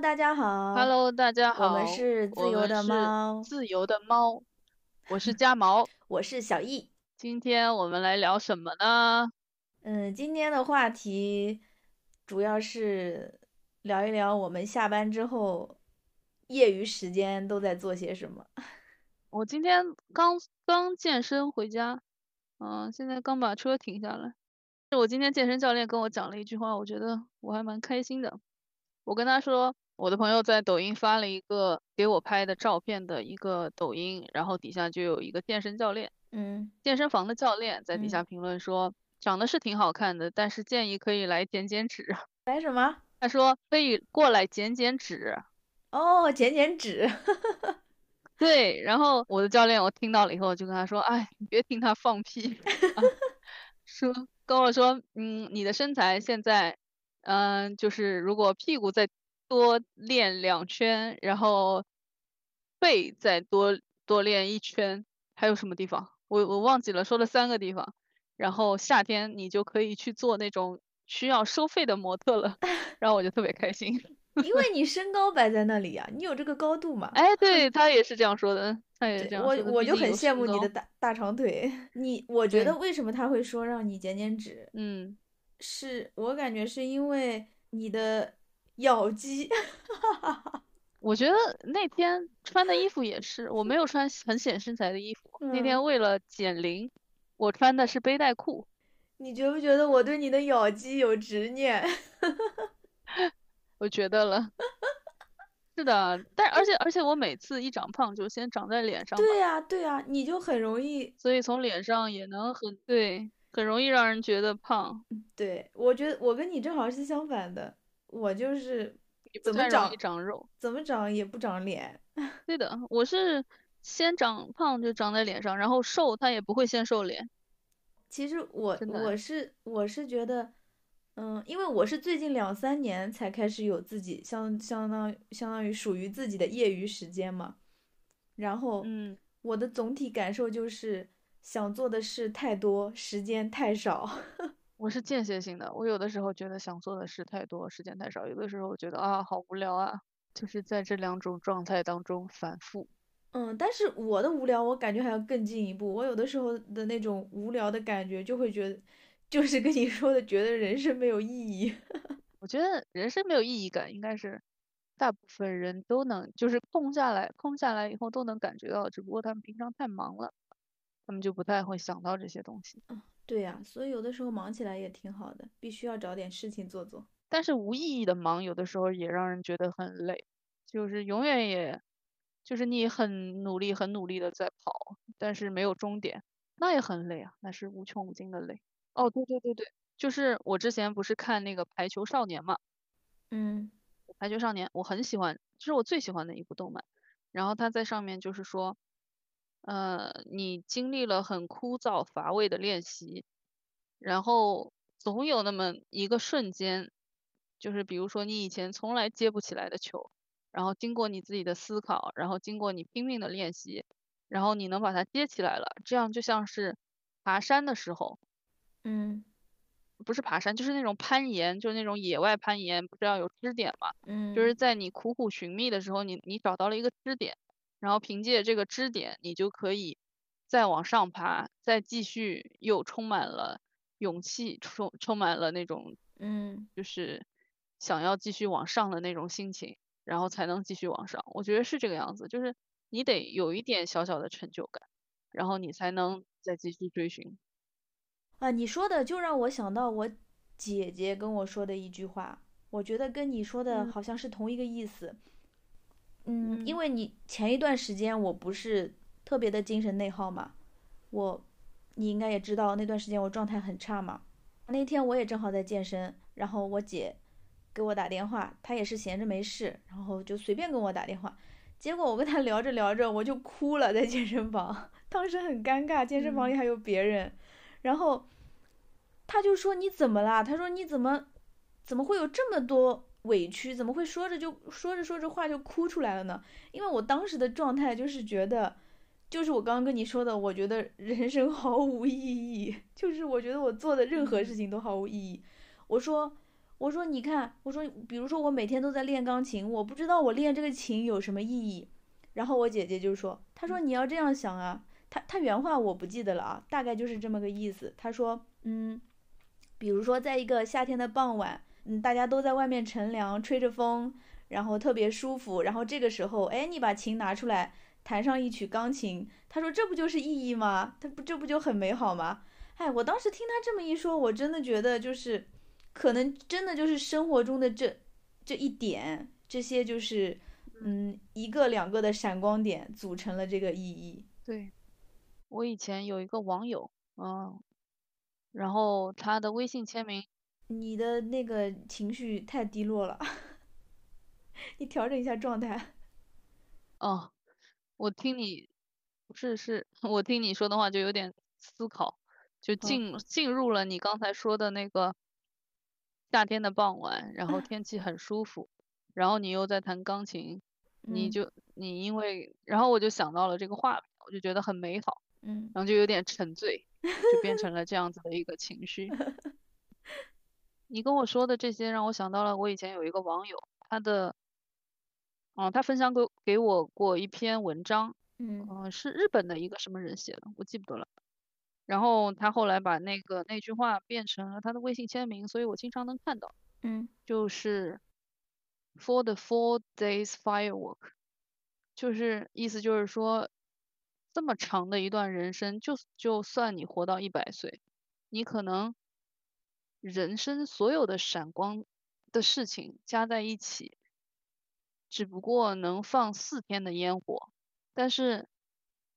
大家好。Hello，大家好，我们是自由的猫，自由的猫，我是家毛。我是小易。今天我们来聊什么呢？嗯，今天的话题主要是聊一聊我们下班之后业余时间都在做些什么。我今天刚刚健身回家，嗯，现在刚把车停下来。我今天健身教练跟我讲了一句话，我觉得我还蛮开心的。我跟他说，我的朋友在抖音发了一个给我拍的照片的一个抖音，然后底下就有一个健身教练。嗯健身房的教练在底下嗯评论说，长得是挺好看的，但是建议可以来减减脂。来什么？他说可以过来减减脂。哦，减减脂。对，然后我的教练我听到了以后就跟他说，哎，你别听他放屁，啊、说跟我说，嗯，你的身材现在，嗯、就是如果屁股再多练两圈，然后背再多多练一圈，还有什么地方？我我忘记了，说了三个地方。然后夏天你就可以去做那种需要收费的模特了，然后我就特别开心。因为你身高摆在那里呀、你有这个高度嘛。哎，对，他也是这样说的，他也是这样说的。我就很羡慕你的。大大长腿。你，我觉得为什么他会说让你减减脂，嗯，是我感觉是因为你的咬肌。我觉得那天穿的衣服也是，我没有穿很显身材的衣服。那嗯天为了减龄，我穿的是背带裤。你觉不觉得我对你的咬肌有执念？我觉得了。是的，但而且而且我每次一长胖就先长在脸上，对呀，对呀，你就很容易。所以从脸上也能很对，很容易让人觉得胖。对，我觉得我跟你正好是相反的，我就是怎么长长肉。怎么长也不长脸。对的，我是先长胖就长在脸上，然后瘦它也不会先瘦脸。其实我我是我是觉得，嗯，因为我是最近两三年才开始有自己相相当相当于属于自己的业余时间嘛，然后嗯，我的总体感受就是想做的事太多，时间太少。我是间歇性的，我有的时候觉得想做的事太多，时间太少；有的时候我觉得啊好无聊啊，就是在这两种状态当中反复。嗯，但是我的无聊，我感觉还要更进一步。我有的时候的那种无聊的感觉，就会觉得，就是跟你说的，觉得人生没有意义。我觉得人生没有意义感，应该是大部分人都能，就是空下来，空下来以后都能感觉到，只不过他们平常太忙了，他们就不太会想到这些东西。嗯对呀，所以有的时候忙起来也挺好的，必须要找点事情做做。但是无意义的忙，有的时候也让人觉得很累，就是永远也，就是你很努力、很努力的在跑，但是没有终点，那也很累啊，那是无穷无尽的累。哦，对对对对，就是我之前不是看那个《排球少年》嘛，嗯《排球少年》我很喜欢，这是我最喜欢的一部动漫。然后他在上面就是说，呃，你经历了很枯燥乏味的练习，然后总有那么一个瞬间，就是比如说你以前从来接不起来的球，然后经过你自己的思考，然后经过你拼命的练习，然后你能把它接起来了，这样就像是爬山的时候。嗯不是爬山，就是那种攀岩，就是那种野外攀岩，不是要有支点嘛？嗯，就是在你苦苦寻觅的时候，你你找到了一个支点，然后凭借这个支点，你就可以再往上爬，再继续又充满了勇气，充充满了那种嗯就是想要继续往上的那种心情，然后才能继续往上。我觉得是这个样子，就是你得有一点小小的成就感，然后你才能再继续追寻。啊，你说的就让我想到我姐姐跟我说的一句话，我觉得跟你说的嗯好像是同一个意思。嗯，因嗯为你前一段时间我不是特别的精神内耗嘛，我你应该也知道那段时间我状态很差嘛。那天我也正好在健身，然后我姐给我打电话，她也是闲着没事，然后就随便跟我打电话。结果我跟她聊着聊着，我就哭了，在健身房，当时很尴尬，健身房里嗯还有别人。然后她就说你怎么啦？她说你怎么怎么会有这么多委屈？怎么会说着就说着说着话就哭出来了呢？因为我当时的状态就是觉得，就是我刚刚跟你说的，我觉得人生毫无意义，就是我觉得我做的任何事情都毫无意义。我说我说你看，我说比如说我每天都在练钢琴，我不知道我练这个琴有什么意义。然后我姐姐就说，她说你要这样想啊，她她原话我不记得了啊，大概就是这么个意思。她说，嗯，比如说在一个夏天的傍晚，嗯，大家都在外面乘凉，吹着风，然后特别舒服。然后这个时候，哎，你把琴拿出来，弹上一曲钢琴，他说这不就是意义吗？他不这不就很美好吗？哎，我当时听他这么一说，我真的觉得就是，可能真的就是生活中的这这一点，这些就是。嗯，一个两个的闪光点组成了这个意义。对，我以前有一个网友，嗯，然后他的微信签名。你的那个情绪太低落了，你调整一下状态。哦，我听你，不是是，我听你说的话就有点思考，就进进入了你刚才说的那个夏天的傍晚，然后 天气很舒服，然后你又在弹钢琴。你就你因为，然后我就想到了这个画面，我就觉得很美好，嗯，然后就有点沉醉，就变成了这样子的一个情绪。你跟我说的这些让我想到了我以前有一个网友，他的，嗯，他分享给给我过一篇文章，嗯，是日本的一个什么人写的，我记不得了。然后他后来把那个那句话变成了他的微信签名，所以我经常能看到，嗯，就是。For the four days firework，就是意思就是说，这么长的一段人生，就就算你活到一百岁，你可能人生所有的闪光的事情加在一起，只不过能放四天的烟火，但是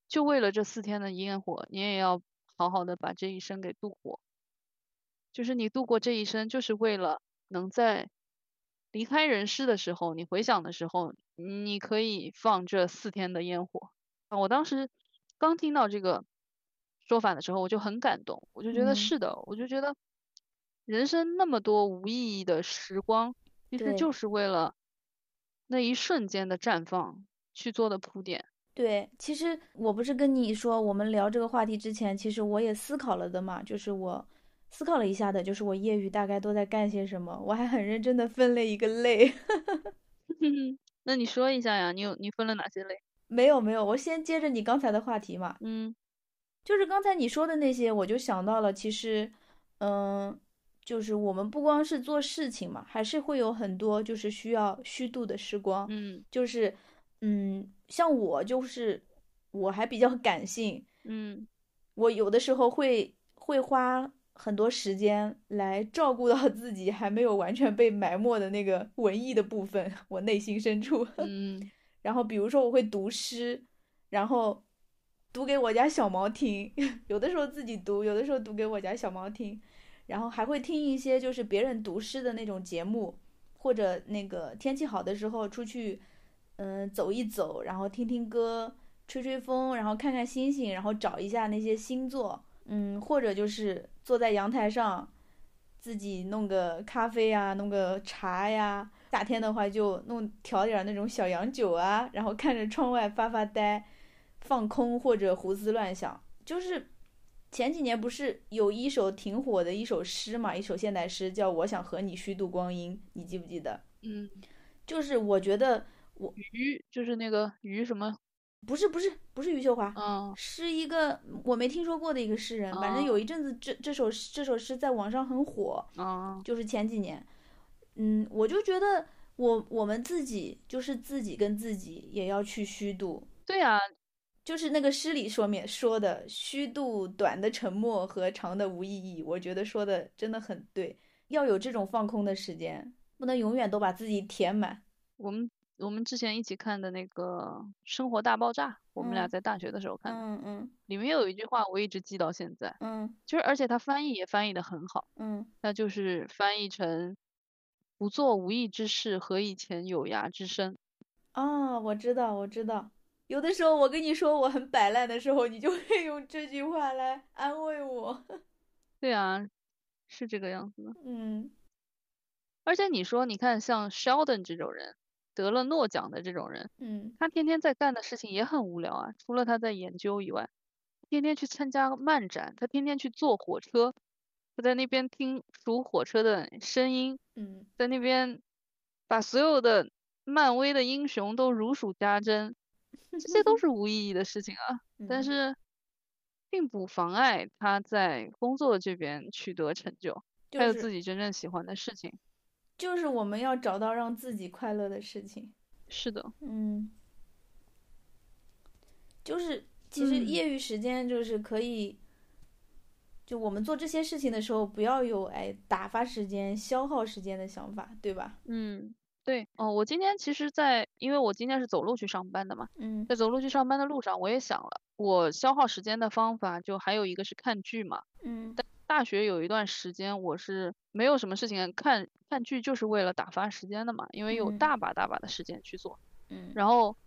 就为了这四天的烟火，你也要好好的把这一生给度过，就是你度过这一生，就是为了能在。离开人世的时候，你回想的时候，你可以放这四天的烟火。啊，我当时刚听到这个说法的时候，我就很感动，我就觉得是的，我就觉得人生那么多无意义的时光，其实就是为了那一瞬间的绽放去做的铺垫。对，其实我不是跟你说，我们聊这个话题之前，其实我也思考了的嘛，就是我。思考了一下的，就是我业余大概都在干些什么。我还很认真的分了一个类。那你说一下呀？你有你分了哪些类？没有没有，我先接着你刚才的话题嘛。嗯，就是刚才你说的那些，我就想到了，其实，嗯，就是我们不光是做事情嘛，还是会有很多就是需要虚度的时光。嗯，就是，嗯，像我就是我还比较 感性。嗯，我有的时候会会花。很多时间来照顾到自己还没有完全被埋没的那个文艺的部分，我内心深处。嗯，然后比如说我会读诗，然后读给我家小猫听，有的时候自己读，有的时候读给我家小猫听，然后还会听一些就是别人读诗的那种节目，或者那个天气好的时候出去，嗯，走一走，然后听听歌，吹吹风，然后看看星星，然后找一下那些星座。嗯，或者就是坐在阳台上，自己弄个咖啡呀，弄个茶呀。夏天的话就弄调点那种小洋酒啊，然后看着窗外发发呆，放空或者胡思乱想。就是前几年不是有一首挺火的一首诗嘛，一首现代诗叫《我想和你虚度光阴》，你记不记得？嗯，就是我觉得我余就是那个余什么。不是不是不是余秀华，嗯，是一个我没听说过的一个诗人。反正有一阵子，这这首这首诗在网上很火，嗯，就是前几年。嗯，我就觉得我我们自己就是自己跟自己也要去虚度。对啊，就是那个诗里说面说的虚度短的沉默和长的无意义，我觉得说的真的很对。要有这种放空的时间，不能永远都把自己填满。我们。我们之前一起看的那个《生活大爆炸》，我们俩在大学的时候看的。嗯嗯。里面有一句话我一直记到现在。嗯。就是而且他翻译也翻译的很好。嗯。那就是翻译成“不做无益之事，何以遣有涯之身”。啊，我知道，我知道。有的时候我跟你说我很摆烂的时候，你就会用这句话来安慰我。对啊，是这个样子的。嗯。而且你说，你看像 Sheldon 这种人。得了诺奖的这种人，嗯，他天天在干的事情也很无聊啊。除了他在研究以外，天天去参加漫展，他天天去坐火车，他在那边听数火车的声音，嗯在那边把所有的漫威的英雄都如数家珍，这些都是无意义的事情啊。但嗯是并不妨碍他在工作这边取得成就，还有自己真正喜欢的事情。就是我们要找到让自己快乐的事情。是的，嗯，就是其实嗯业余时间就是可以，就我们做这些事情的时候，不要有哎打发时间、消耗时间的想法，对吧？嗯，对，哦，我今天其实在，因为我今天是走路去上班的嘛，嗯在走路去上班的路上，我也想了，我消耗时间的方法就还有一个是看剧嘛。嗯大学有一段时间我是没有什么事情看，看剧就是为了打发时间的嘛，因为有嗯大把大把的时间去做。嗯然后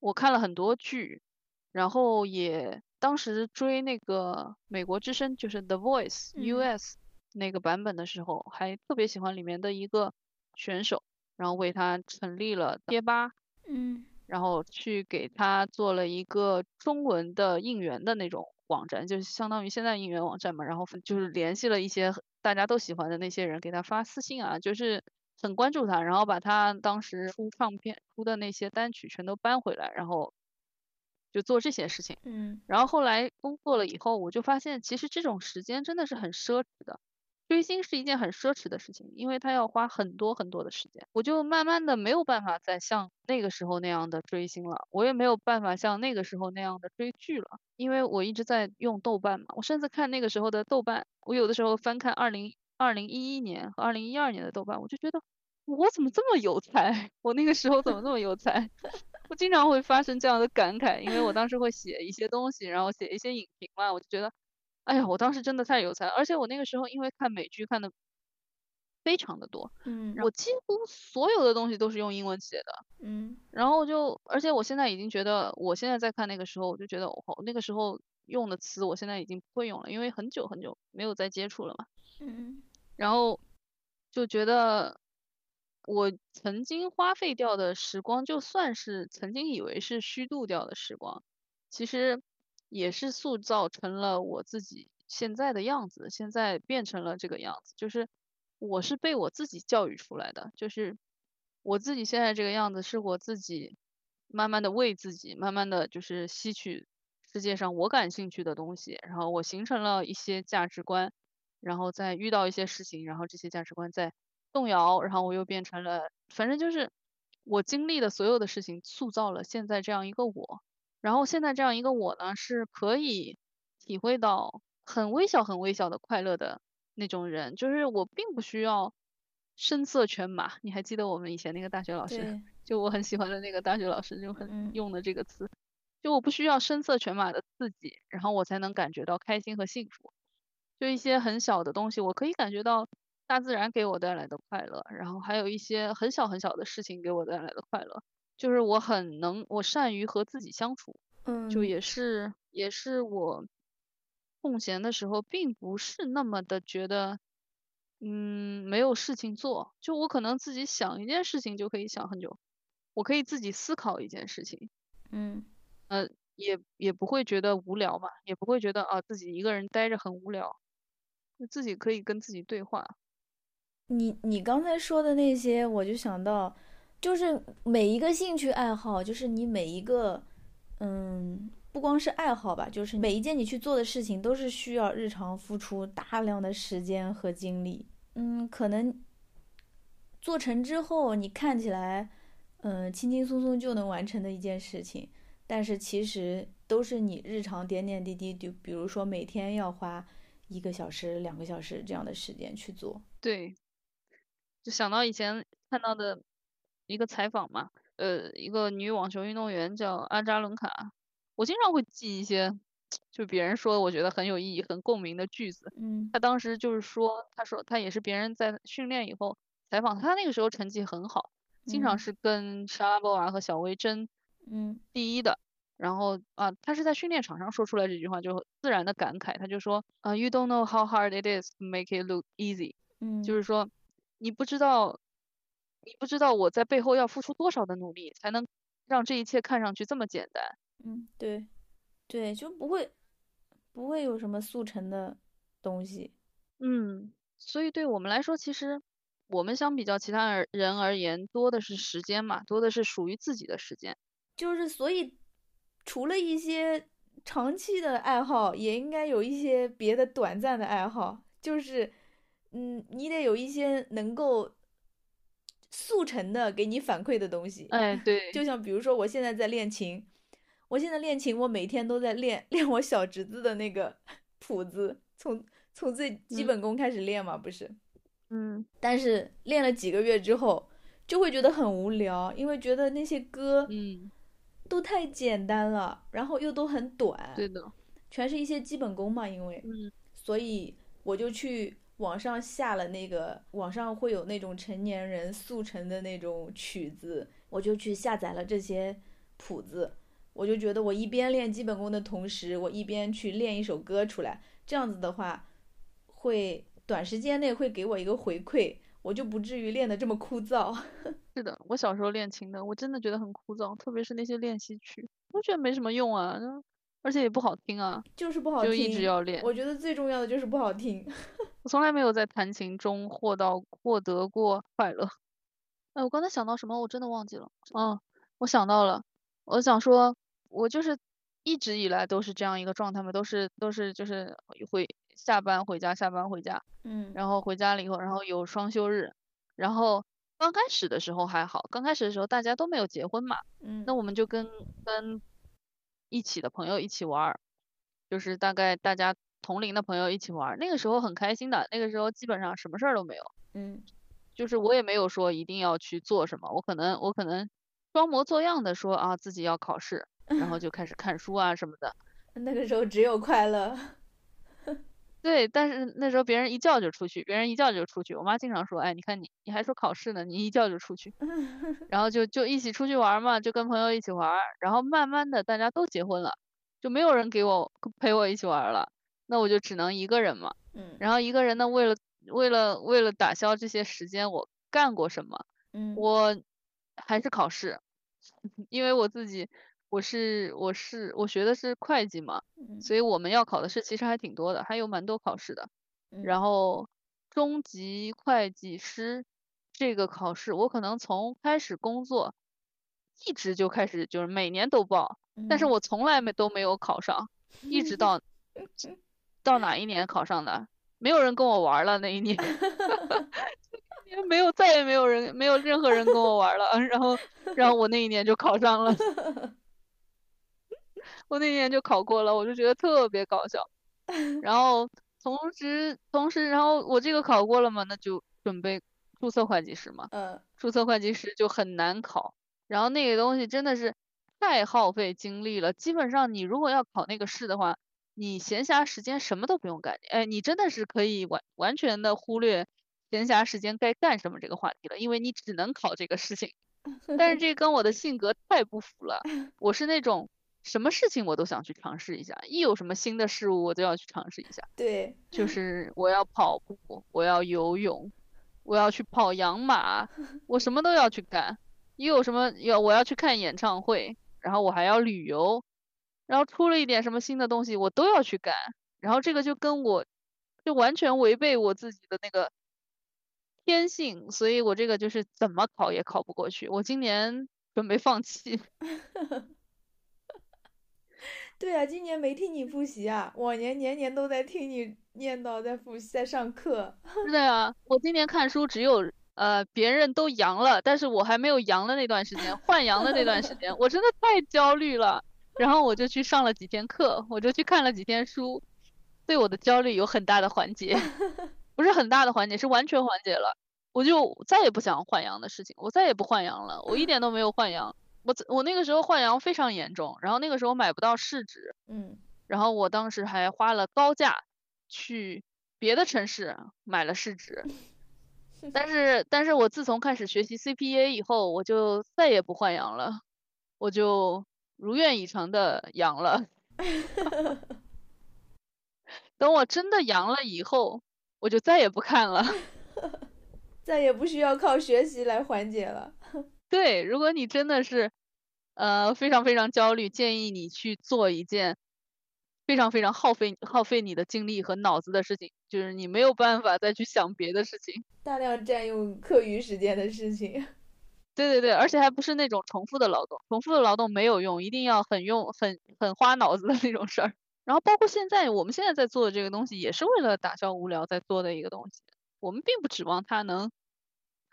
我看了很多剧，然后也当时追那个美国之声，就是 The Voice 嗯 US 那个版本的时候，还特别喜欢里面的一个选手，然后为他成立了贴吧，嗯然后去给他做了一个中文的应援的那种网站，就是相当于现在应援网站嘛，然后就是联系了一些大家都喜欢的那些人，给他发私信啊，就是很关注他，然后把他当时出唱片出的那些单曲全都搬回来，然后就做这些事情。嗯然后后来工作了以后，我就发现其实这种时间真的是很奢侈的。追星是一件很奢侈的事情，因为它要花很多很多的时间。我就慢慢的没有办法再像那个时候那样的追星了，我也没有办法像那个时候那样的追剧了，因为我一直在用豆瓣嘛。我甚至看那个时候的豆瓣，我有的时候翻看二零二零一一年和二零一二年的豆瓣，我就觉得我怎么这么有才？我那个时候怎么这么有才？我经常会发生这样的感慨，因为我当时会写一些东西，然后写一些影评嘛，我就觉得，哎呀，我当时真的太有才了，而且我那个时候因为看美剧看的非常的多，嗯我几乎所有的东西都是用英文写的，嗯。然后就，而且我现在已经觉得，我现在在看那个时候，我就觉得，哦，那个时候用的词，我现在已经不会用了，因为很久很久没有再接触了嘛。嗯。然后就觉得我曾经花费掉的时光，就算是曾经以为是虚度掉的时光，其实也是塑造成了我自己现在的样子，现在变成了这个样子，就是我是被我自己教育出来的，就是我自己现在这个样子是我自己慢慢的为自己，慢慢的就是吸取世界上我感兴趣的东西，然后我形成了一些价值观。然后再遇到一些事情，然后这些价值观再动摇，然后我又变成了，反正就是我经历的所有的事情，塑造了现在这样一个我。然后现在这样一个我呢，是可以体会到很微小、很微小的快乐的那种人，就是我并不需要声色犬马。你还记得我们以前那个大学老师，就我很喜欢的那个大学老师，就很嗯用的这个词，就我不需要声色犬马的刺激，然后我才能感觉到开心和幸福。就一些很小的东西，我可以感觉到大自然给我带来的快乐，然后还有一些很小很小的事情给我带来的快乐，就是我很能，我善于和自己相处，嗯就也是也是我空闲的时候，并不是那么的觉得，嗯，没有事情做，就我可能自己想一件事情就可以想很久，我可以自己思考一件事情，嗯呃，也也不会觉得无聊嘛，也不会觉得啊自己一个人待着很无聊。就自己可以跟自己对话。你你刚才说的那些，我就想到，就是每一个兴趣爱好，就是你每一个，嗯，不光是爱好吧，就是每一件你去做的事情，都是需要日常付出大量的时间和精力。嗯，可能做成之后，你看起来，嗯，轻轻松松就能完成的一件事情，但是其实都是你日常点点滴滴，就比如说每天要花一个小时、两个小时这样的时间去做。对，就想到以前看到的一个采访嘛，呃，一个女网球运动员叫阿扎伦卡，我经常会记一些，就别人说我觉得很有意义、很共鸣的句子。嗯。她当时就是说，她说她也是别人在训练以后采访她，那个时候成绩很好，经常嗯。是跟莎拉波娃和小薇争嗯。第一的。然后啊，他是在训练场上说出来这句话，就自然的感慨，他就说啊，You don't know how hard it is to make it look easy，嗯，就是说你不知道，你不知道我在背后要付出多少的努力，才能让这一切看上去这么简单。嗯，对，对，就不会不会有什么速成的东西。嗯，所以对我们来说，其实我们相比较其他人而言，多的是时间嘛，多的是属于自己的时间。就是所以，除了一些长期的爱好，也应该有一些别的短暂的爱好。就是，嗯，你得有一些能够速成的给你反馈的东西。哎，对，就像比如说，我现在在练琴，我现在练琴，我每天都在练 练我小侄子的那个谱子，从从最基本功开始练嘛，不是？嗯。但是练了几个月之后，就会觉得很无聊，因为觉得那些歌，嗯，都太简单了，然后又都很短。对的。全是一些基本功嘛，因为，嗯，所以。我就去网上下了那个，网上会有那种成年人速成的那种曲子，我就去下载了这些谱子。我就觉得我一边练基本功的同时，我一边去练一首歌出来，这样子的话，会短时间内会给我一个回馈，我就不至于练得这么枯燥。是的，我小时候练琴的，我真的觉得很枯燥，特别是那些练习曲，我觉得没什么用啊。而且也不好听啊，就是不好听，就一直要练。我觉得最重要的就是不好听。我从来没有在弹琴中获到获得过快乐。哎，我刚才想到什么，我真的忘记了。嗯，我想到了，我想说，我就是一直以来都是这样一个状态嘛，都是都是就是回下班回家，下班回家，嗯，然后回家了以后，然后有双休日，然后刚开始的时候还好，刚开始的时候大家都没有结婚嘛，嗯，那我们就跟跟。一起的朋友一起玩儿，就是大概大家同龄的朋友一起玩儿，那个时候很开心的。那个时候基本上什么事儿都没有，嗯，就是我也没有说一定要去做什么，我可能我可能装模作样的说啊自己要考试，然后 就开始看书啊什么的。那个时候只有快乐。对，但是那时候别人一叫就出去，别人一叫就出去。我妈经常说，哎，你看你，你还说考试呢，你一叫就出去，然后就就一起出去玩嘛，就跟朋友一起玩。然后慢慢的大家都结婚了，就没有人给我陪我一起玩了，那我就只能一个人嘛。嗯。然后一个人呢，为了为了为了打消这些时间，我干过什么？嗯。我还是考试，因为我自己。我是我是我学的是会计嘛，所以我们要考的试其实还挺多的，还有蛮多考试的。然后中级会计师这个考试，我可能从开始工作一直就开始就是每年都报，但是我从来没都没有考上，一直到 到哪一年考上的，没有人跟我玩了那一年，因为没有再也没有人没有任何人跟我玩了，然后然后我那一年就考上了。我那年就考过了，我就觉得特别搞笑。然后同时同时，然后我这个考过了嘛，那就准备注册会计师嘛。嗯。注册会计师就很难考，然后那个东西真的是太耗费精力了。基本上你如果要考那个试的话，你闲暇时间什么都不用干，哎，你真的是可以完完全的忽略闲暇时间该干什么这个话题了，因为你只能考这个事情。但是这跟我的性格太不符了，我是那种。什么事情我都想去尝试一下，一有什么新的事物，我都要去尝试一下。对，就是我要跑步，我要游泳，我要去跑洋马，我什么都要去干。一有什么要我要去看演唱会，然后我还要旅游，然后出了一点什么新的东西，我都要去干。然后这个就跟我就完全违背我自己的那个天性，所以我这个就是怎么考也考不过去。我今年准备放弃。对啊，今年没听你复习啊，往年年年都在听你念叨，在复习，在上课。是的呀，我今年看书只有呃别人都阳了，但是我还没有阳的那段时间，换阳的那段时间，我真的太焦虑了。然后我就去上了几天课，我就去看了几天书，对我的焦虑有很大的缓解，不是很大的缓解，是完全缓解了。我就再也不想换阳的事情，我再也不换阳了，我一点都没有换阳。我我那个时候换阳非常严重，然后那个时候买不到试纸，嗯，然后我当时还花了高价去别的城市买了试纸，但是但是我自从开始学习 CPA 以后，我就再也不换阳了，我就如愿以偿的阳了，等我真的阳了以后，我就再也不看了，再也不需要靠学习来缓解了。对，如果你真的是，呃，非常非常焦虑，建议你去做一件非常非常耗费耗费你的精力和脑子的事情，就是你没有办法再去想别的事情，大量占用课余时间的事情。对对对，而且还不是那种重复的劳动，重复的劳动没有用，一定要很用很很花脑子的那种事儿。然后包括现在我们现在在做的这个东西，也是为了打消无聊在做的一个东西。我们并不指望它能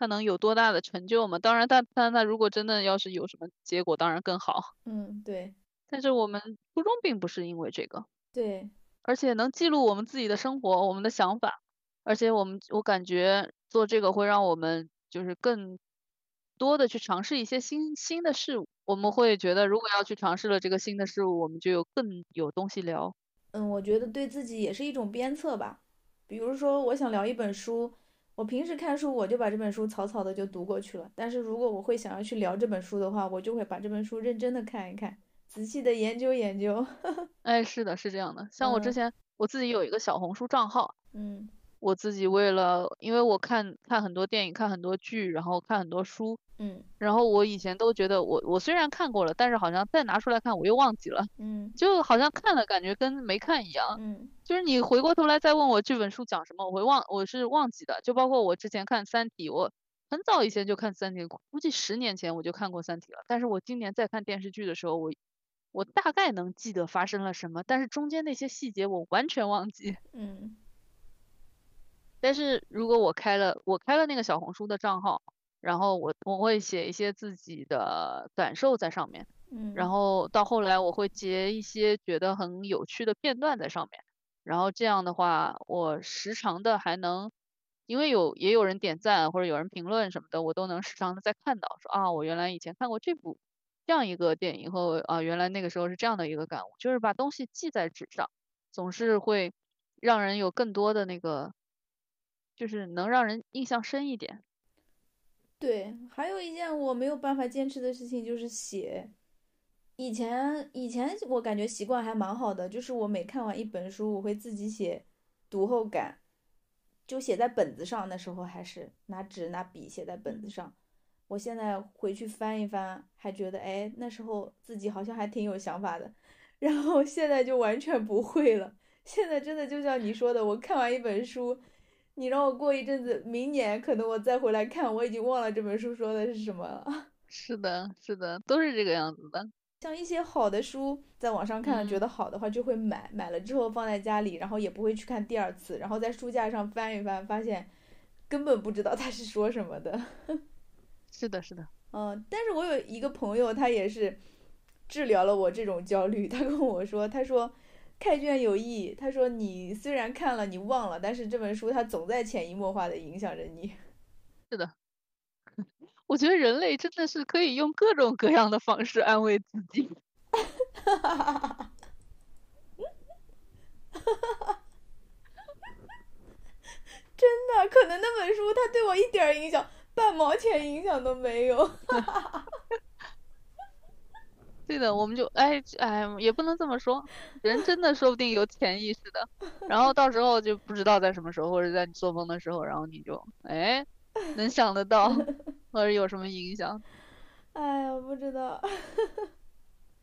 它能有多大的成就嘛，当然但但他如果真的要是有什么结果，当然更好。嗯，对。但是我们初衷并不是因为这个，对，而且能记录我们自己的生活，我们的想法，而且我们我感觉做这个会让我们就是更多的去尝试一些新新的事物，我们会觉得如果要去尝试了这个新的事物，我们就有更有东西聊。嗯，我觉得对自己也是一种鞭策吧。比如说，我想聊一本书，我平时看书我就把这本书草草的就读过去了，但是如果我会想要去聊这本书的话，我就会把这本书认真的看一看。仔细的研究研究，哎，是的，是这样的。像我之前我自己有一个小红书账号，嗯，我自己为了，因为我看看很多电影，看很多剧，然后看很多书，嗯，然后我以前都觉得我我虽然看过了，但是好像再拿出来看我又忘记了，嗯，就好像看了感觉跟没看一样，嗯，就是你回过头来再问我这本书讲什么，我会忘，我是忘记的。就包括我之前看《三体》，我很早以前就看《三体》，估计十年前我就看过《三体》了，但是我今年在看电视剧的时候，我。我大概能记得发生了什么，但是中间那些细节我完全忘记。嗯。但是如果我开了我开了那个小红书的账号，然后我我会写一些自己的感受在上面。嗯。然后到后来我会截一些觉得很有趣的片段在上面，然后这样的话，我时常的还能，因为有也有人点赞或者有人评论什么的，我都能时常的在看到，说啊，我原来以前看过这部。这样一个电影后啊，原来那个时候是这样的一个感悟，就是把东西记在纸上，总是会让人有更多的那个，就是能让人印象深一点。对，还有一件我没有办法坚持的事情就是写。以前以前我感觉习惯还蛮好的，就是我每看完一本书，我会自己写读后感，就写在本子上。那时候还是拿纸拿笔写在本子上。我现在回去翻一翻，还觉得哎，那时候自己好像还挺有想法的，然后现在就完全不会了。现在真的就像你说的，我看完一本书，你让我过一阵子，明年可能我再回来看，我已经忘了这本书说的是什么了。是的，是的，都是这个样子的。像一些好的书，在网上看了觉得好的话，就会买，买了之后放在家里，然后也不会去看第二次，然后在书架上翻一翻，发现根本不知道他是说什么的。是的，是的，嗯，但是我有一个朋友，他也是治疗了我这种焦虑。他跟我说，他说开卷有益。他说你虽然看了，你忘了，但是这本书它总在潜移默化的影响着你。是的，我觉得人类真的是可以用各种各样的方式安慰自己。哈哈哈哈哈哈！真的，可能那本书它对我一点影响。半毛钱影响都没有，对的，我们就哎哎，也不能这么说，人真的说不定有潜意识的，然后到时候就不知道在什么时候，或者在你做梦的时候，然后你就哎能想得到，或者有什么影响？哎呀，不知道。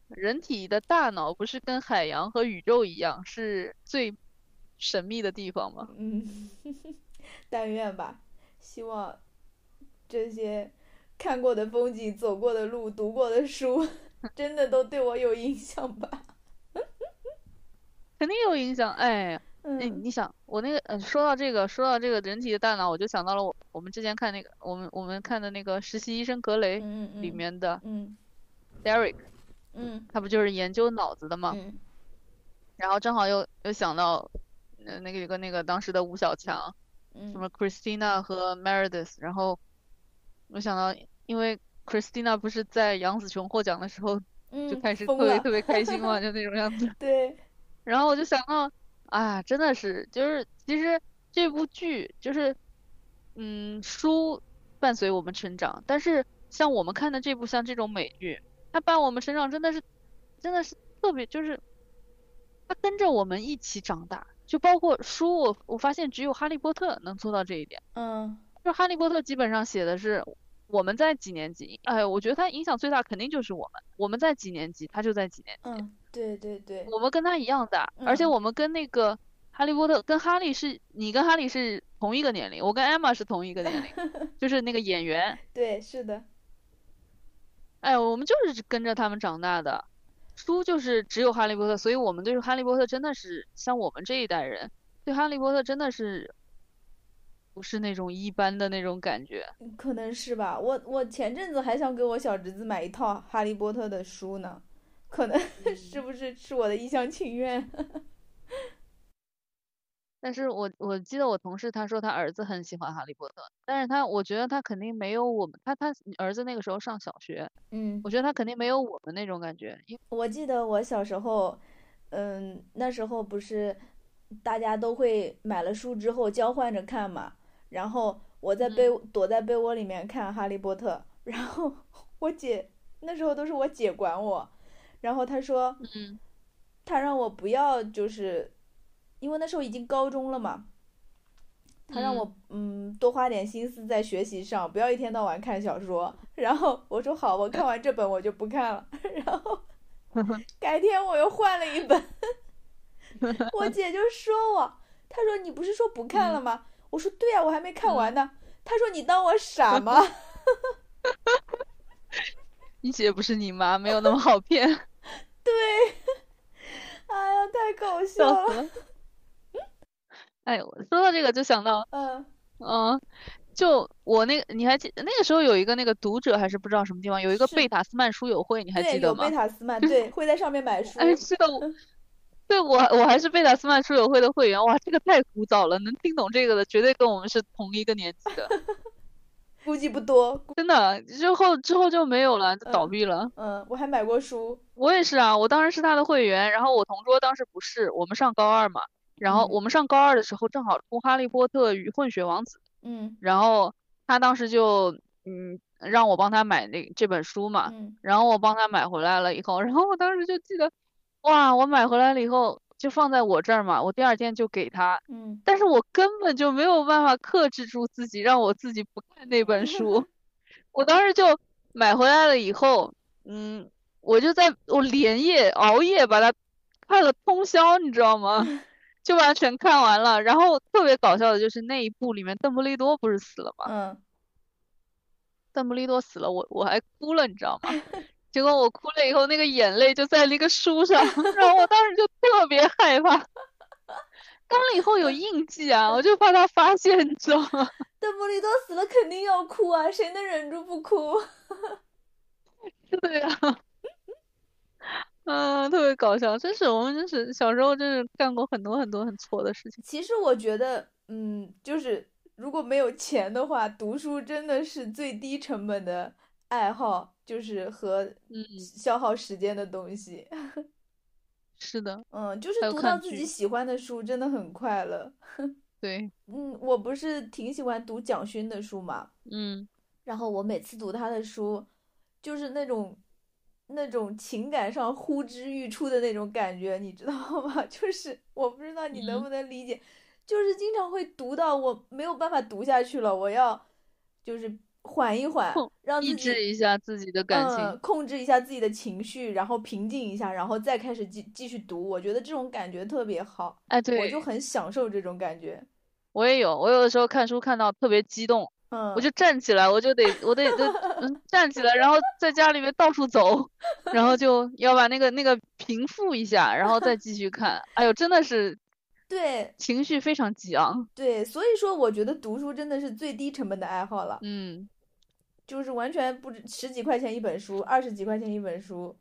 人体的大脑不是跟海洋和宇宙一样，是最神秘的地方吗？嗯，但愿吧，希望。这些看过的风景、走过的路、读过的书，真的都对我有影响吧？肯定有影响。哎，哎你想，我那个，嗯，说到这个，说到这个人体的大脑，我就想到了我我们之前看那个，我们我们看的那个《实习医生格雷》里面的嗯，Derek，嗯，他不就是研究脑子的吗？嗯。然后正好又又想到，呃，那个有个那个当时的吴小强，嗯什么 Christina 和 Meredith，然后。我想到，因为 Christina 不是在杨紫琼获奖的时候就开始特别特别 开心嘛，就那种样子。对。然后我就想到，啊，真的是，就是其实这部剧就是，嗯，书伴随我们成长，但是像我们看的这部像这种美剧，它伴我们成长真的是，真的是特别，就是它跟着我们一起长大，就包括书，我我发现只有哈利波特能做到这一点。嗯。就哈利波特基本上写的是我们在几年级，哎，我觉得他影响最大肯定就是我们，我们在几年级，他就在几年级。嗯，对对对，我们跟他一样大，而且嗯我们跟那个哈利波特跟哈利是，你跟哈利是同一个年龄，我跟艾玛是同一个年龄，就是那个演员，对，是的，哎，我们就是跟着他们长大的。书就是只有哈利波特，所以我们对哈利波特真的是像我们这一代人，对哈利波特真的是不是那种一般的那种感觉。可能是吧。我我前阵子还想给我小侄子买一套《哈利波特》的书呢，可能 是不是是我的一厢情愿？但是我我记得我同事他说他儿子很喜欢哈利波特，但是他我觉得他肯定没有我们他他儿子那个时候上小学，嗯，我觉得他肯定没有我们那种感觉，因为我记得我小时候，嗯，那时候不是大家都会买了书之后交换着看嘛，然后我在被躲在被窝里面看《哈利波特》，然后 我姐那时候都是我姐管我，然后她说，嗯她让我不要就是，因为那时候已经高中了嘛，她让我嗯多花点心思在学习上，不要一天到晚看小说。然后我说好，我看完这本我就不看了。然后 改天我又换了一本，我姐就说我，她说你不是说不看了吗？我说对呀、我还没看完呢。他说你当我傻吗？你姐不是你妈，没有那么好骗，对，哎呀，太搞笑了。哎，我说到这个就想到，嗯嗯，就我那个你还记那个时候有一个那个读者还是不知道什么地方有一个贝塔斯曼书友会，你还，记得吗有贝？塔斯曼，对，会在上面买书。哎，是的，我对我我还是贝塔斯曼书友会的会员，哇，这个太古早了，能听懂这个的绝对跟我们是同一个年纪的，估计不多。真的。之后之后就没有了，就倒嗯闭了。嗯，我还买过书。我也是啊，我当时是他的会员，然后我同桌当时不是，我们上高二嘛，然后嗯我们上高二的时候正好出《哈利波特与混血王子》，嗯然后他当时就嗯让我帮他买那这本书嘛，嗯然后我帮他买回来了以后，然后我当时就记得，哇，我买回来了以后就放在我这儿嘛，我第二天就给他，嗯，但是我根本就没有办法克制住自己，让我自己不看那本书。我当时就买回来了以后，嗯，我就在我连夜熬夜把它看了通宵，你知道吗？就把它全看完了。然后特别搞笑的就是那一部里面邓布利多不是死了吗？嗯，邓布利多死了，我我还哭了，你知道吗？结果我哭了以后，那个眼泪就在那个书上，然后我当时就特别害怕。看了以后有印记啊，我就怕他发现，你知道吗？邓布利多死了肯定要哭啊，谁能忍住不哭？对呀，嗯，特别搞笑，真是我们真是小时候真是干过很多很多很错的事情。其实我觉得，嗯，就是如果没有钱的话，读书真的是最低成本的爱好，就是和嗯，消耗时间的东西。是的，嗯，就是读到看自己喜欢的书，真的很快乐。对，嗯，我不是挺喜欢读蒋勋的书嘛，嗯然后我每次读他的书，就是那种那种情感上呼之欲出的那种感觉，你知道吗？就是我不知道你能嗯不能理解，就是经常会读到我没有办法读下去了，我要就是缓一缓让，抑制一下自己的感嗯，情。控制一下自己的情绪，然后平静一下，然后再开始继继续读。我觉得这种感觉特别好，哎，我，就很享受这种感觉。我也有，我有的时候看书看到特别激动，嗯，我就站起来，我就得，我得，得，嗯，站起来，然后在家里面到处走，然后 就要把那个那个平复一下，然后再继续看。哎呦，真的是 对情绪非常激昂。对，所以说我觉得读书真的是最低成本的爱好了，嗯，就是完全不止十几块钱一本书，二十几块钱一本书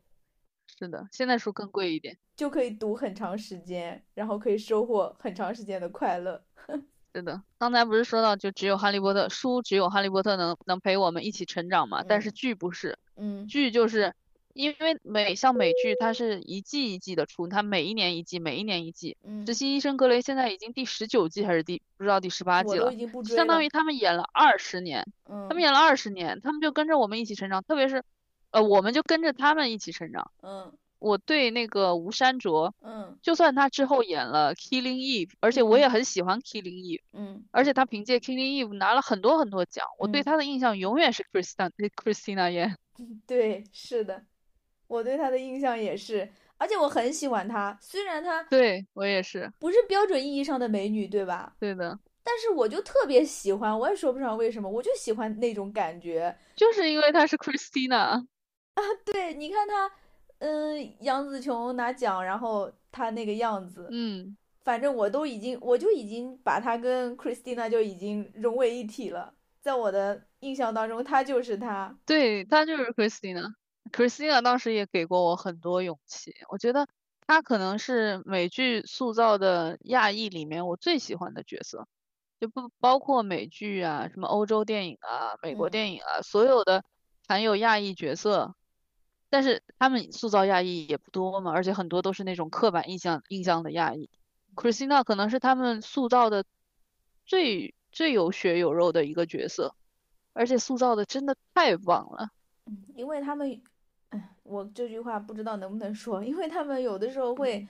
是的，现在书更贵一点。就可以读很长时间，然后可以收获很长时间的快乐。是的，刚才不是说到就只有哈利波特书，只有哈利波特能能陪我们一起成长嘛？但是嗯剧不是，嗯剧就是因为美像美剧它是一季一季的出，它每一年一季，每一年一季。嗯实，习医生格雷现在已经第十九季还是第不知道第十八季了相当。于他们演了二十年，嗯他们演了二十年，他们就跟着我们一起成长，特别是呃，我们就跟着他们一起成长。嗯我对那个吴山卓，嗯就算他之后演了 Killing Eve，而且我也很喜欢 Killing Eve。嗯而且他凭借《Killing Eve》拿了很多很多奖，我对嗯他的印象永远是 Christina Christina Yan。对，是的，我对他的印象也是，而且我很喜欢她，虽然她对我也是不是标准意义上的美女，对吧？对的，但是我就特别喜欢，我也说不上为什么，我就喜欢那种感觉。就是因为她是 Christina 啊，对，你看她，嗯，杨紫琼拿奖，然后她那个样子，嗯，反正我都已经，我就已经把她跟 Christina 就已经融为一体了，在我的印象当中，她就是她。对，她就是 Christina。Christina 当时也给过我很多勇气，我觉得她可能是美剧塑造的亚裔里面我最喜欢的角色，就不包括美剧啊，什么欧洲电影啊、美国电影啊，所有的含有亚裔角色，但是他们塑造亚裔也不多嘛，而且很多都是那种刻板印象印象的亚裔。Christina 可能是他们塑造的最最有血有肉的一个角色，而且塑造的真的太棒了。嗯，因为他们。我这句话不知道能不能说，因为他们有的时候会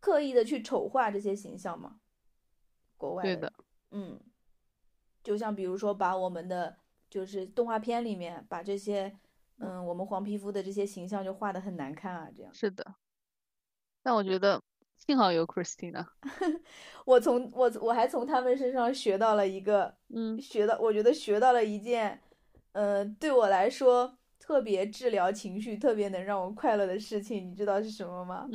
刻意的去丑化这些形象嘛。国外的，嗯，就像比如说把我们的就是动画片里面把这些嗯我们黄皮肤的这些形象就画的很难看啊，这样。是的。但我觉得幸好有 Christina。我从我我还从他们身上学到了一个，嗯，学到我觉得学到了一件，呃，对我来说。特别治疗情绪、特别能让我快乐的事情，你知道是什么吗？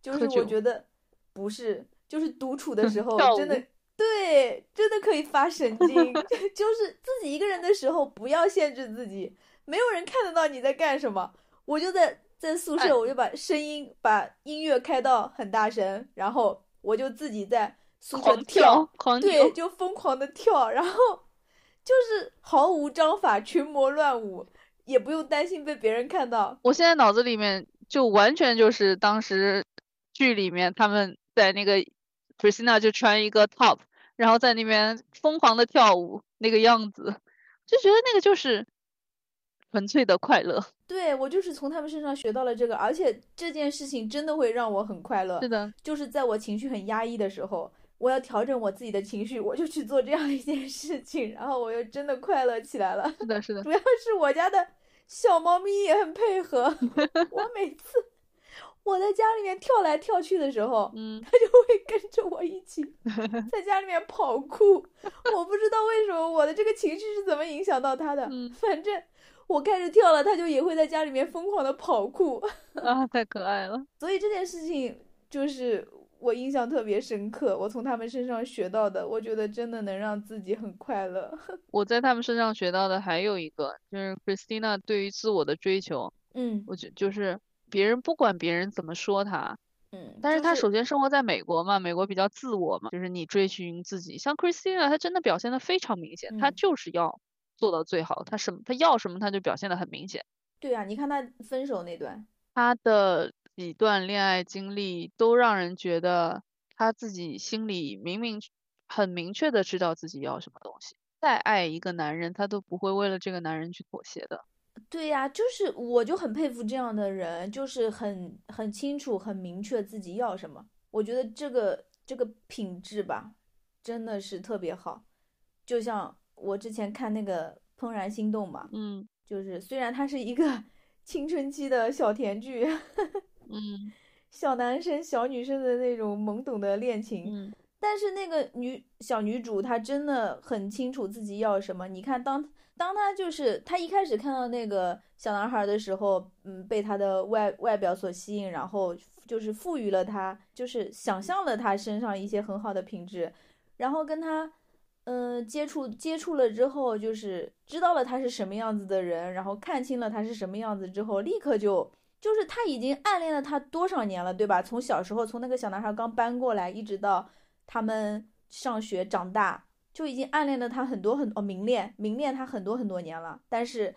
就是我觉得不是，就是独处的时候真的对，真的可以发神经。就是自己一个人的时候，不要限制自己，没有人看得到你在干什么。我就在在宿舍，我就把声音、把音乐开到很大声，然后我就自己在宿舍跳，对，就疯狂的跳，然后就是毫无章法，群魔乱舞。也不用担心被别人看到。我现在脑子里面就完全就是当时剧里面他们在那个 Christina 就穿一个 top，然后在那边疯狂的跳舞那个样子，就觉得那个就是纯粹的快乐。对我就是从他们身上学到了这个，而且这件事情真的会让我很快乐。是的，就是在我情绪很压抑的时候，我要调整我自己的情绪，我就去做这样一件事情，然后我又真的快乐起来了。是的，是的，主要是我家的。小猫咪也很配合，我每次我在家里面跳来跳去的时候，嗯，它就会跟着我一起在家里面跑酷。我不知道为什么我的这个情绪是怎么影响到它的，反正我开始跳了，它就也会在家里面疯狂的跑酷啊，太可爱了。所以这件事情就是。我印象特别深刻，我从他们身上学到的，我觉得真的能让自己很快乐。我在他们身上学到的还有一个，就是 Christina 对于自我的追求。嗯，我觉就是别人不管别人怎么说他，嗯，但是他首先生活在美国嘛，美国比较自我嘛，就是你追寻自己。像 Christina，她真的表现的非常明显，她就是要做到最好，她什么她要什么，她就表现的很明显。对啊，你看她分手那段，她的。几段恋爱经历都让人觉得他自己心里明明很明确的知道自己要什么东西，再爱一个男人，他都不会为了这个男人去妥协的。对呀，就是我就很佩服这样的人，就是很很清楚、很明确自己要什么。我觉得这个这个品质吧，真的是特别好。就像我之前看那个《怦然心动》嘛，嗯，就是虽然它是一个 青春期的小甜剧。嗯，小男生小女生的那种懵懂的恋情，嗯，但是那个女小女主她真的很清楚自己要什么。你看，当当她就是她一开始看到那个小男孩的时候，嗯，被他的外外表所吸引，然后就是赋予了他，就是想象了他身上一些很好的品质，然后跟他，嗯，接触接触了之后，就是知道了他是什么样子的人，然后看清了他是什么样子之后，立刻就。就是他已经暗恋了他多少年了，对吧？从小时候，从那个小男孩刚搬过来，一直到他们上学长大，就已经暗恋了他很多很哦，明恋明恋他很多很多年了。但是，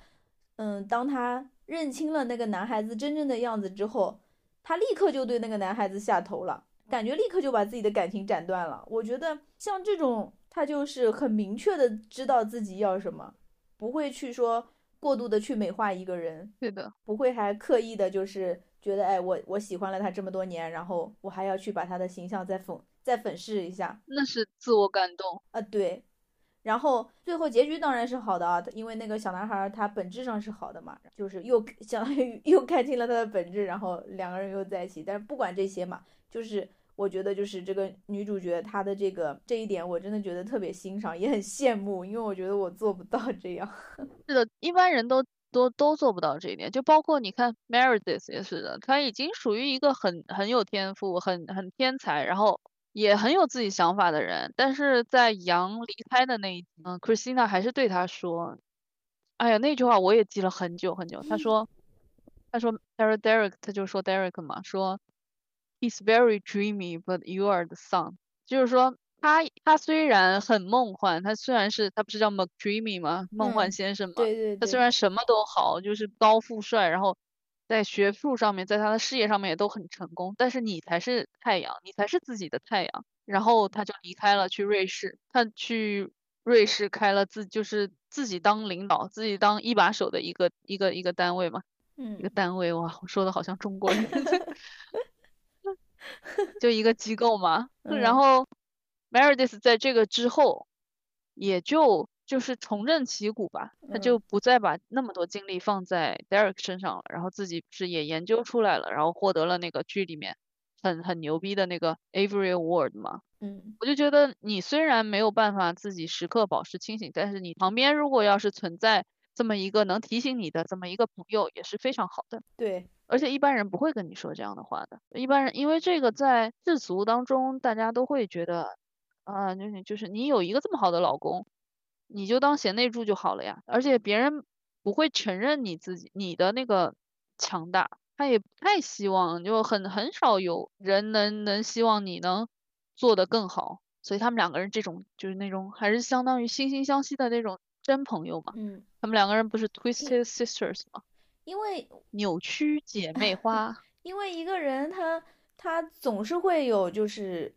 嗯，当他认清了那个男孩子真正的样子之后，他立刻就对那个男孩子下头了，感觉立刻就把自己的感情斩断了。我觉得像这种，他就是很明确的知道自己要什么，不会去说。过度的去美化一个人，对的，不会还刻意的，就是觉得，哎，我我喜欢了他这么多年，然后我还要去把他的形象再粉再粉饰一下，那是自我感动。啊，对，然后最后结局当然是好的啊，因为那个小男孩他本质上是好的嘛，就是又相当于 又看清了他的本质，然后两个人又在一起。但是不管这些嘛，就是我觉得就是这个女主角她的这个这一点，我真的觉得特别欣赏，也很羡慕，因为我觉得我做不到这样。是的，一般人都都都做不到这一点，就包括你看 Meredith 也是的，她已经属于一个很很有天赋、很很天才，然后。也很有自己想法的人，但是在杨离开的那一，嗯，Christina 还是对他说，哎呀，那句话我也记了很久很久。他说，他说 Derek，他就说 Derek 嘛，说 He's very dreamy, but you are the sun。就是说他他虽然很梦幻，他虽然是他不是叫 McDreamy 吗？梦幻先生嘛。对对。他虽然什么都好，就是高富帅，然后。在学术上面，在他的事业上面也都很成功，但是你才是太阳，你才是自己的太阳。然后他就离开了，去瑞士，他去瑞士开了自，就是自己当领导，自己当一把手的一个一个一个单位嘛，嗯，一个单位哇，我说的好像中国人，就一个机构嘛。然后 Meredith 在这个之后，也就。就是重振旗鼓吧，他就不再把那么多精力放在 Derek 身上了，然后自己是也研究出来了，然后获得了那个剧里面很很牛逼的那个 Avery Award 嘛。嗯，我就觉得你虽然没有办法自己时刻保持清醒，但是你旁边如果要是存在这么一个能提醒你的这么一个朋友，也是非常好的。对，而且一般人不会跟你说这样的话的，一般人因为这个在世俗当中，大家都会觉得啊，就是就是你有一个这么好的老公。你就当贤内助就好了呀，而且别人不会承认你自己你的那个强大，他也不太希望，就很很少有人能能希望你能做得更好，所以他们两个人这种就是那种还是相当于惺惺相惜的那种真朋友嘛。嗯，他们两个人不是 twisted sisters 吗？因为扭曲姐 妹花。因为一个人他他总是会有就是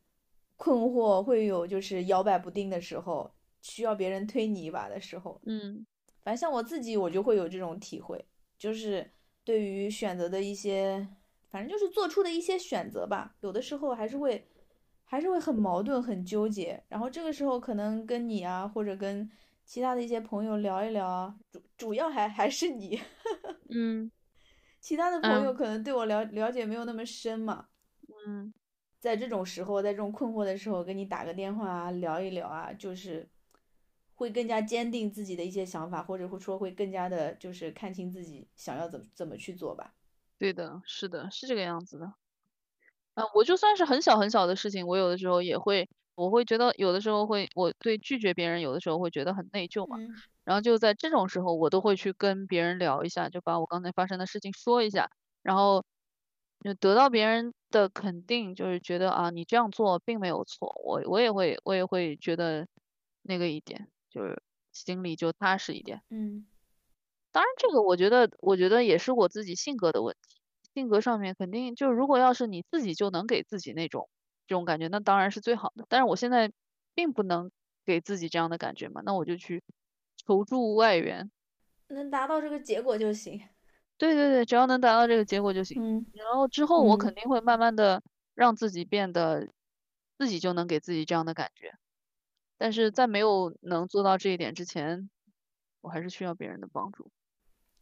困惑，会有就是摇摆不定的时候。需要别人推你一把的时候，嗯，反正像我自己，我就会有这种体会，就是对于选择的一些，反正就是做出的一些选择吧，有的时候还是会，还是会很矛盾、很纠结。然后这个时候可能跟你啊，或者跟其他的一些朋友聊一聊，主主要还还是你，嗯，其他的朋友可能对我了了解没有那么深嘛，嗯，在这种时候，在这种困惑的时候，跟你打个电话啊，聊一聊啊，就是。会更加坚定自己的一些想法，或者会说会更加的，就是看清自己想要怎么怎么去做吧。对的，是的，是这个样子的。啊，我就算是很小很小的事情，我有的时候也会，我会觉得有的时候会，我对拒绝别人有的时候会觉得很内疚嘛。然后就在这种时候，我都会去跟别人聊一下，就把我刚才发生的事情说一下，然后就得到别人的肯定，就是觉得啊，你这样做并没有错。我我也会我也会觉得那个一点。就是心里就踏实一点，嗯，当然这个我觉得，我觉得也是我自己性格的问题，性格上面肯定就如果要是你自己就能给自己那种这种感觉，那当然是最好的。但是我现在并不能给自己这样的感觉嘛，那我就去求助外援，能达到这个结果就行。对对对，只要能达到这个结果就行。嗯，然后之后我肯定会慢慢的让自己变得自己就能给自己这样的感觉。但是在没有能做到这一点之前，我还是需要别人的帮助。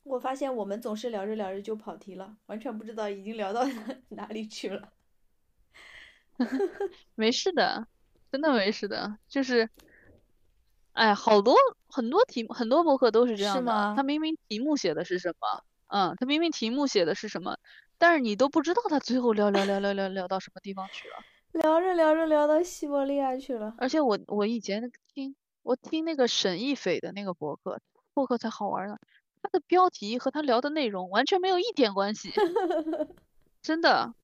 我发现我们总是聊着聊着就跑题了，完全不知道已经聊到哪 里去了。没事的，真的没事的，就是，哎，好多很多题很多博客都是这样的。他明明题目写的是什么，嗯，他明明题目写的是什么，但是你都不知道他最后聊聊聊聊聊聊到什么地方去了。聊着聊着聊到西伯利亚去了，而且我我以前听我听那个沈亦斐的那个博客，博客才好玩呢。他的标题和他聊的内容完全没有一点关系，真的。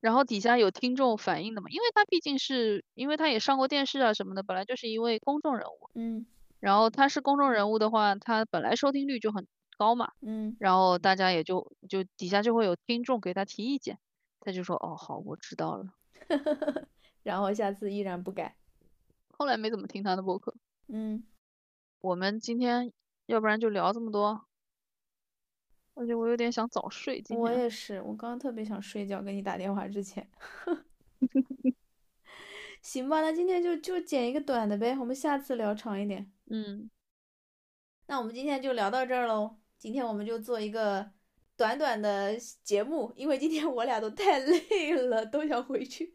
然后底下有听众反映的嘛，因为他毕竟是因为他也上过电视啊什么的，本来就是一位公众人物。嗯。然后他是公众人物的话，他本来收听率就很高嘛。嗯。然后大家也就就底下就会有听众给他提意见，他就说哦好，我知道了。然后下次依然不改，后来没怎么听他的播客。嗯，我们今天要不然就聊这么多，而且我有点想早睡。我也是，我刚刚特别想睡觉，给你打电话之前。行吧，那今天就就剪一个短的呗，我们下次聊长一点。嗯，那我们今天就聊到这儿喽。今天我们就做一个短短的节目，因为今天我俩都太 累了，都想回去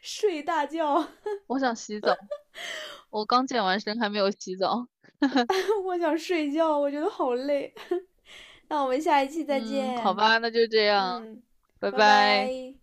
睡大觉。我想洗澡，我刚健完身还没有洗澡。我想睡觉，我觉得好累。那我们下一期再见。好吧，那就这样，拜拜。